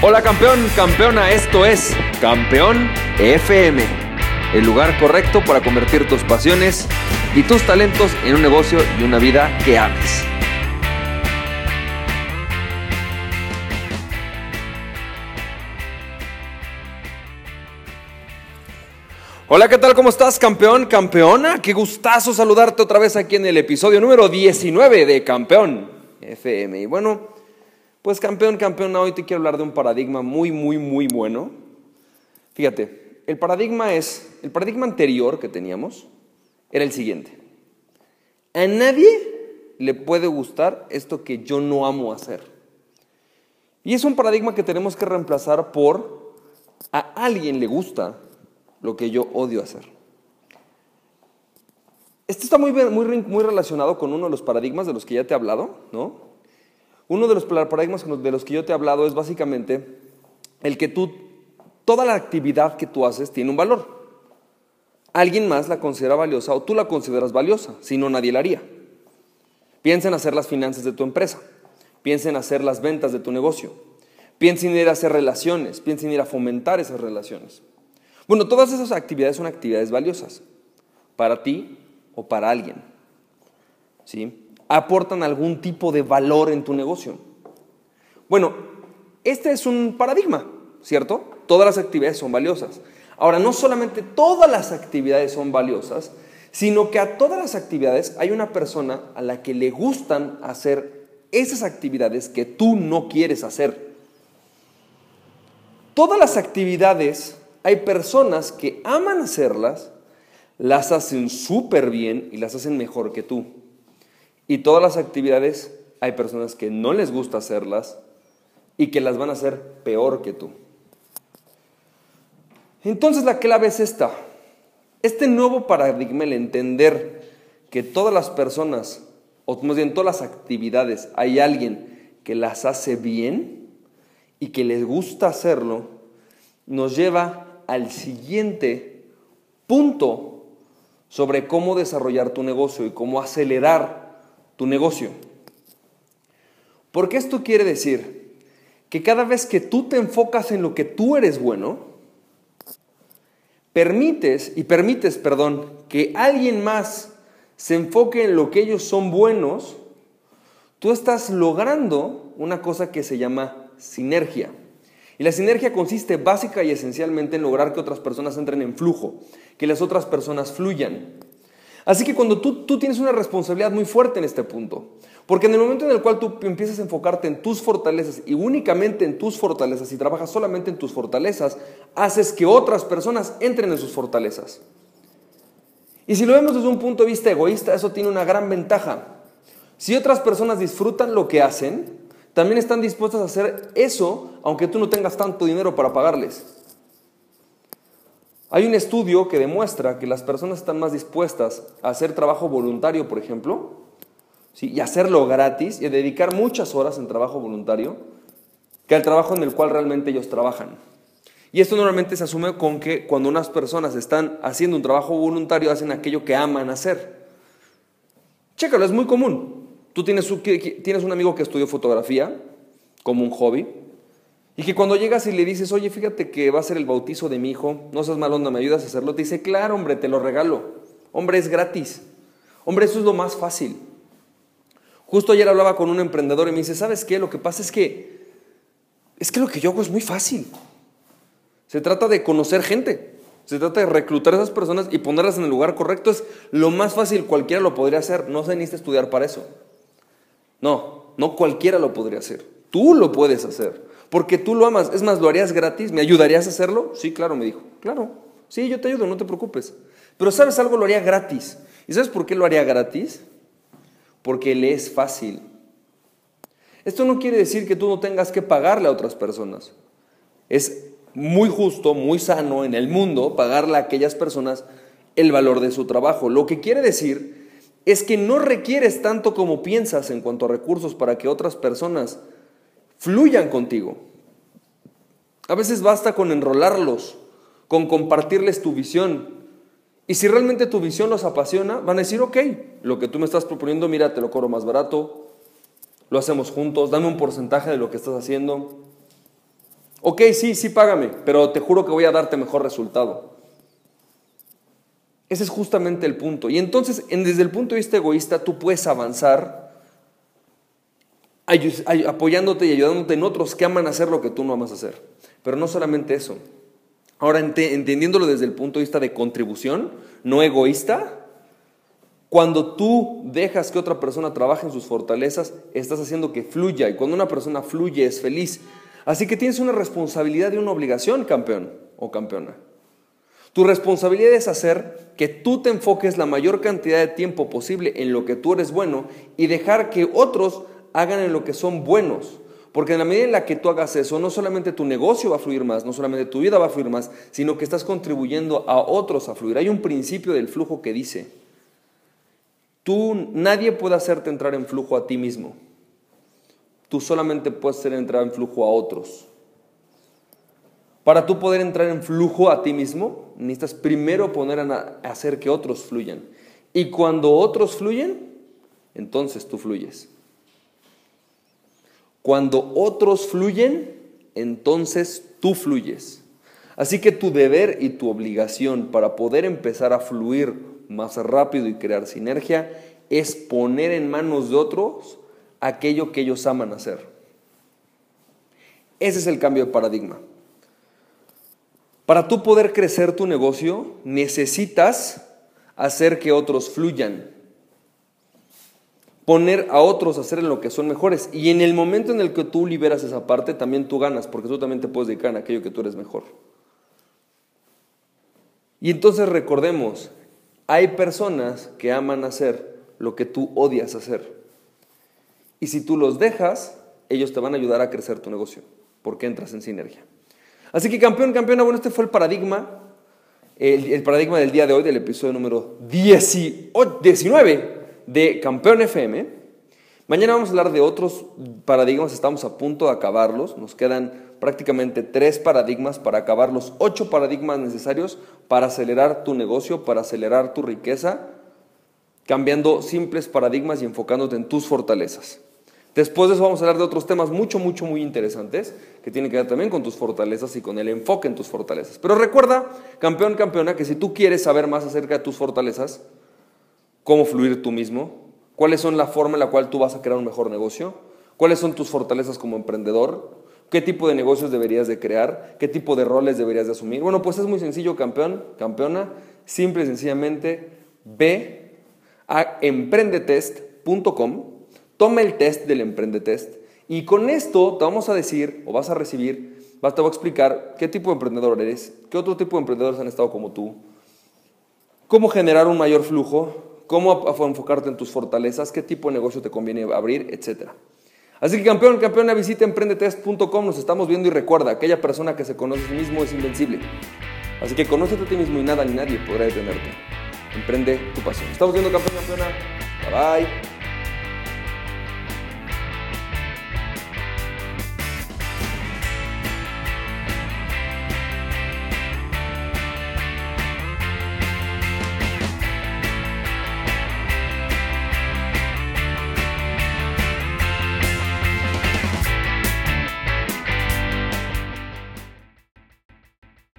Hola campeón, campeona, esto es Campeón FM, el lugar correcto para convertir tus pasiones y tus talentos en un negocio y una vida que ames. Hola, ¿qué tal? ¿Cómo estás, campeón, campeona? Qué gustazo saludarte otra vez aquí en el episodio número 19 de Campeón FM. Y bueno, pues campeón, campeón, hoy te quiero hablar de un paradigma muy, muy, muy bueno. Fíjate, el paradigma es, el paradigma anterior que teníamos era el siguiente. A nadie le puede gustar esto que yo no amo hacer. Y es un paradigma que tenemos que reemplazar por a alguien le gusta lo que yo odio hacer. Esto está muy, muy, muy relacionado con uno de los paradigmas de los que ya te he hablado, ¿no? Uno de los paradigmas de los que yo te he hablado es básicamente el que tú, toda la actividad que tú haces tiene un valor. Alguien más la considera valiosa o tú la consideras valiosa, si no nadie la haría. Piensa en hacer las finanzas de tu empresa, piensa en hacer las ventas de tu negocio, piensa en ir a hacer relaciones, piensa en ir a fomentar esas relaciones. Bueno, todas esas actividades son actividades valiosas para ti o para alguien. ¿Sí? Aportan algún tipo de valor en tu negocio. Bueno, este es un paradigma, ¿cierto? Todas las actividades son valiosas. Ahora, no solamente todas las actividades son valiosas, sino que a todas las actividades hay una persona a la que le gustan hacer esas actividades que tú no quieres hacer. Todas las actividades hay personas que aman hacerlas, las hacen súper bien y las hacen mejor que tú. Y todas las actividades hay personas que no les gusta hacerlas y que las van a hacer peor que tú. Entonces la clave es esta. Este nuevo paradigma, el entender que todas las personas, o más bien todas las actividades, hay alguien que las hace bien y que les gusta hacerlo, nos lleva al siguiente punto sobre cómo desarrollar tu negocio y cómo acelerar tu negocio. Porque esto quiere decir que cada vez que tú te enfocas en lo que tú eres bueno, permites y permites, perdón, que alguien más se enfoque en lo que ellos son buenos, tú estás logrando una cosa que se llama sinergia. Y la sinergia consiste básica y esencialmente en lograr que otras personas entren en flujo, que las otras personas fluyan. Así que cuando tú, tú tienes una responsabilidad muy fuerte en este punto, porque en el momento en el cual tú empiezas a enfocarte en tus fortalezas y únicamente en tus fortalezas y trabajas solamente en tus fortalezas, haces que otras personas entren en sus fortalezas. Y si lo vemos desde un punto de vista egoísta, eso tiene una gran ventaja. Si otras personas disfrutan lo que hacen, también están dispuestas a hacer eso aunque tú no tengas tanto dinero para pagarles. Hay un estudio que demuestra que las personas están más dispuestas a hacer trabajo voluntario, por ejemplo, ¿sí? y hacerlo gratis y a dedicar muchas horas en trabajo voluntario, que al trabajo en el cual realmente ellos trabajan. Y esto normalmente se asume con que cuando unas personas están haciendo un trabajo voluntario, hacen aquello que aman hacer. Chécalo, es muy común. Tú tienes, tienes un amigo que estudió fotografía como un hobby, y que cuando llegas y le dices, oye, fíjate que va a ser el bautizo de mi hijo, no seas mal onda, ¿me ayudas a hacerlo? Te dice, claro, hombre, te lo regalo. Hombre, es gratis. Hombre, eso es lo más fácil. Justo ayer hablaba con un emprendedor y me dice, ¿sabes qué? Lo que pasa es que, es que lo que yo hago es muy fácil. Se trata de conocer gente. Se trata de reclutar a esas personas y ponerlas en el lugar correcto. Es lo más fácil, cualquiera lo podría hacer. No se necesita estudiar para eso. No, no cualquiera lo podría hacer. Tú lo puedes hacer. Porque tú lo amas. Es más, ¿lo harías gratis? ¿Me ayudarías a hacerlo? Sí, claro, me dijo. Claro. Sí, yo te ayudo, no te preocupes. Pero ¿sabes algo? Lo haría gratis. ¿Y sabes por qué lo haría gratis? Porque le es fácil. Esto no quiere decir que tú no tengas que pagarle a otras personas. Es muy justo, muy sano en el mundo pagarle a aquellas personas el valor de su trabajo. Lo que quiere decir es que no requieres tanto como piensas en cuanto a recursos para que otras personas fluyan contigo. A veces basta con enrolarlos, con compartirles tu visión. Y si realmente tu visión los apasiona, van a decir, ok, lo que tú me estás proponiendo, mira, te lo cobro más barato, lo hacemos juntos, dame un porcentaje de lo que estás haciendo. Ok, sí, sí, págame, pero te juro que voy a darte mejor resultado. Ese es justamente el punto. Y entonces, desde el punto de vista egoísta, tú puedes avanzar apoyándote y ayudándote en otros que aman hacer lo que tú no amas hacer. Pero no solamente eso. Ahora, entendiéndolo desde el punto de vista de contribución, no egoísta, cuando tú dejas que otra persona trabaje en sus fortalezas, estás haciendo que fluya. Y cuando una persona fluye, es feliz. Así que tienes una responsabilidad y una obligación, campeón o campeona. Tu responsabilidad es hacer que tú te enfoques la mayor cantidad de tiempo posible en lo que tú eres bueno y dejar que otros hagan en lo que son buenos. Porque en la medida en la que tú hagas eso, no solamente tu negocio va a fluir más, no solamente tu vida va a fluir más, sino que estás contribuyendo a otros a fluir. Hay un principio del flujo que dice, tú, nadie puede hacerte entrar en flujo a ti mismo. Tú solamente puedes hacer entrar en flujo a otros. Para tú poder entrar en flujo a ti mismo, necesitas primero poner a hacer que otros fluyan. Y cuando otros fluyen, entonces tú fluyes. Cuando otros fluyen, entonces tú fluyes. Así que tu deber y tu obligación para poder empezar a fluir más rápido y crear sinergia es poner en manos de otros aquello que ellos aman hacer. Ese es el cambio de paradigma. Para tú poder crecer tu negocio, necesitas hacer que otros fluyan poner a otros a hacer en lo que son mejores. Y en el momento en el que tú liberas esa parte, también tú ganas, porque tú también te puedes dedicar a aquello que tú eres mejor. Y entonces recordemos, hay personas que aman hacer lo que tú odias hacer. Y si tú los dejas, ellos te van a ayudar a crecer tu negocio, porque entras en sinergia. Así que campeón, campeona, bueno, este fue el paradigma, el, el paradigma del día de hoy, del episodio número 19 de Campeón FM. Mañana vamos a hablar de otros paradigmas, estamos a punto de acabarlos, nos quedan prácticamente tres paradigmas para acabar los ocho paradigmas necesarios para acelerar tu negocio, para acelerar tu riqueza, cambiando simples paradigmas y enfocándote en tus fortalezas. Después de eso vamos a hablar de otros temas mucho, mucho, muy interesantes que tienen que ver también con tus fortalezas y con el enfoque en tus fortalezas. Pero recuerda, campeón, campeona, que si tú quieres saber más acerca de tus fortalezas, cómo fluir tú mismo, cuáles son la forma en la cual tú vas a crear un mejor negocio, cuáles son tus fortalezas como emprendedor, qué tipo de negocios deberías de crear, qué tipo de roles deberías de asumir. Bueno, pues es muy sencillo, campeón, campeona, simple y sencillamente ve a emprendetest.com, toma el test del emprendetest y con esto te vamos a decir o vas a recibir, te voy a explicar qué tipo de emprendedor eres, qué otro tipo de emprendedores han estado como tú, cómo generar un mayor flujo, cómo enfocarte en tus fortalezas, qué tipo de negocio te conviene abrir, etc. Así que campeón, campeona, visita emprendetest.com, nos estamos viendo y recuerda, aquella persona que se conoce a sí mismo es invencible. Así que conócete a ti mismo y nada ni nadie podrá detenerte. Emprende tu pasión. Estamos viendo campeón, campeona. Bye bye.